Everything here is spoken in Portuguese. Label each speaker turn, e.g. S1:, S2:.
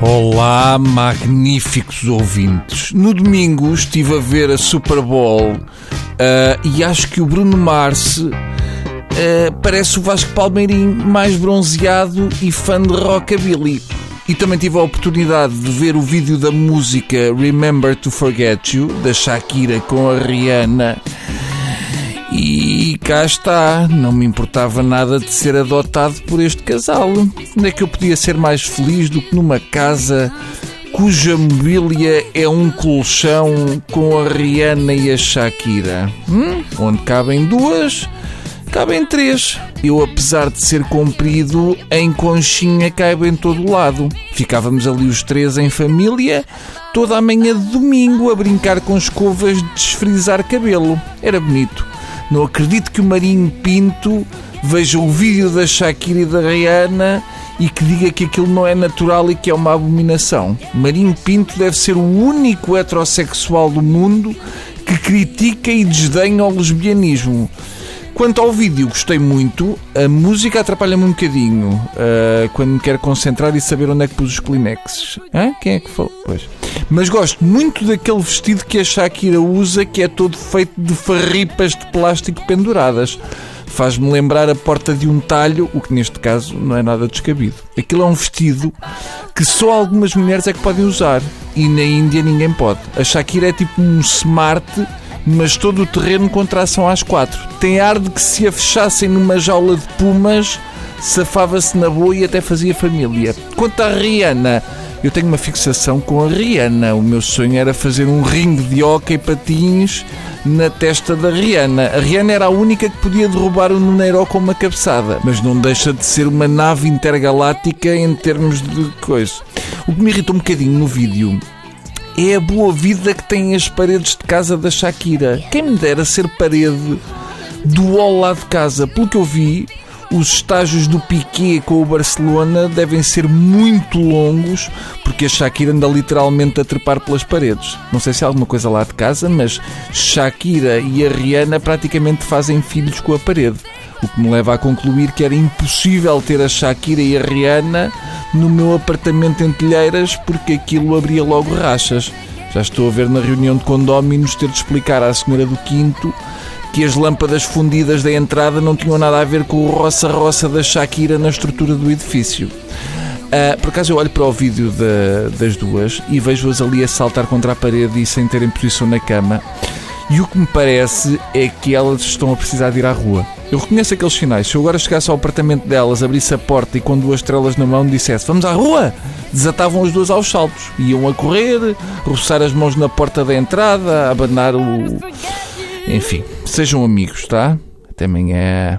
S1: Olá, magníficos ouvintes. No domingo estive a ver a Super Bowl uh, e acho que o Bruno Mars uh, parece o Vasco Palmeirim mais bronzeado e fã de rockabilly. E também tive a oportunidade de ver o vídeo da música Remember to Forget You, da Shakira com a Rihanna. E cá está, não me importava nada de ser adotado por este casal. Onde é que eu podia ser mais feliz do que numa casa cuja mobília é um colchão com a Rihanna e a Shakira? Hum? Onde cabem duas, cabem três. Eu, apesar de ser comprido, em conchinha caibo em todo lado. Ficávamos ali os três em família, toda a manhã de domingo, a brincar com escovas de desfrizar cabelo. Era bonito. Não acredito que o Marinho Pinto veja o vídeo da Shakira e da Rihanna e que diga que aquilo não é natural e que é uma abominação. Marinho Pinto deve ser o único heterossexual do mundo que critica e desdenha o lesbianismo. Quanto ao vídeo, gostei muito. A música atrapalha-me um bocadinho uh, quando me quero concentrar e saber onde é que pus os Kleenexes. Hã? Quem é que falou? Pois. Mas gosto muito daquele vestido que a Shakira usa, que é todo feito de farripas de plástico penduradas. Faz-me lembrar a porta de um talho, o que neste caso não é nada descabido. Aquilo é um vestido que só algumas mulheres é que podem usar e na Índia ninguém pode. A Shakira é tipo um smart mas todo o terreno com tração às quatro. Tem ar de que se a fechassem numa jaula de pumas, safava-se na boa e até fazia família. Quanto à Rihanna, eu tenho uma fixação com a Rihanna. O meu sonho era fazer um ringue de hockey patins na testa da Rihanna. A Rihanna era a única que podia derrubar o Nuneiro com uma cabeçada, mas não deixa de ser uma nave intergaláctica em termos de coisa. O que me irritou um bocadinho no vídeo é a boa vida que têm as paredes de casa da Shakira. Quem me dera ser parede do wall lá de casa. Pelo que eu vi, os estágios do Piquet com o Barcelona devem ser muito longos, porque a Shakira anda literalmente a trepar pelas paredes. Não sei se há alguma coisa lá de casa, mas Shakira e a Rihanna praticamente fazem filhos com a parede. O que me leva a concluir que era impossível ter a Shakira e a Rihanna no meu apartamento em Telheiras porque aquilo abria logo rachas. Já estou a ver na reunião de condóminos ter de explicar à senhora do quinto que as lâmpadas fundidas da entrada não tinham nada a ver com o roça-roça da Shakira na estrutura do edifício. Uh, por acaso eu olho para o vídeo das duas e vejo-as ali a saltar contra a parede e sem terem posição na cama. E o que me parece é que elas estão a precisar de ir à rua. Eu reconheço aqueles sinais. Se eu agora chegasse ao apartamento delas, abrisse a porta e com duas estrelas na mão dissesse vamos à rua, desatavam as duas aos saltos. Iam a correr, roçar as mãos na porta da entrada, abanar o. Enfim, sejam amigos, tá? Até amanhã.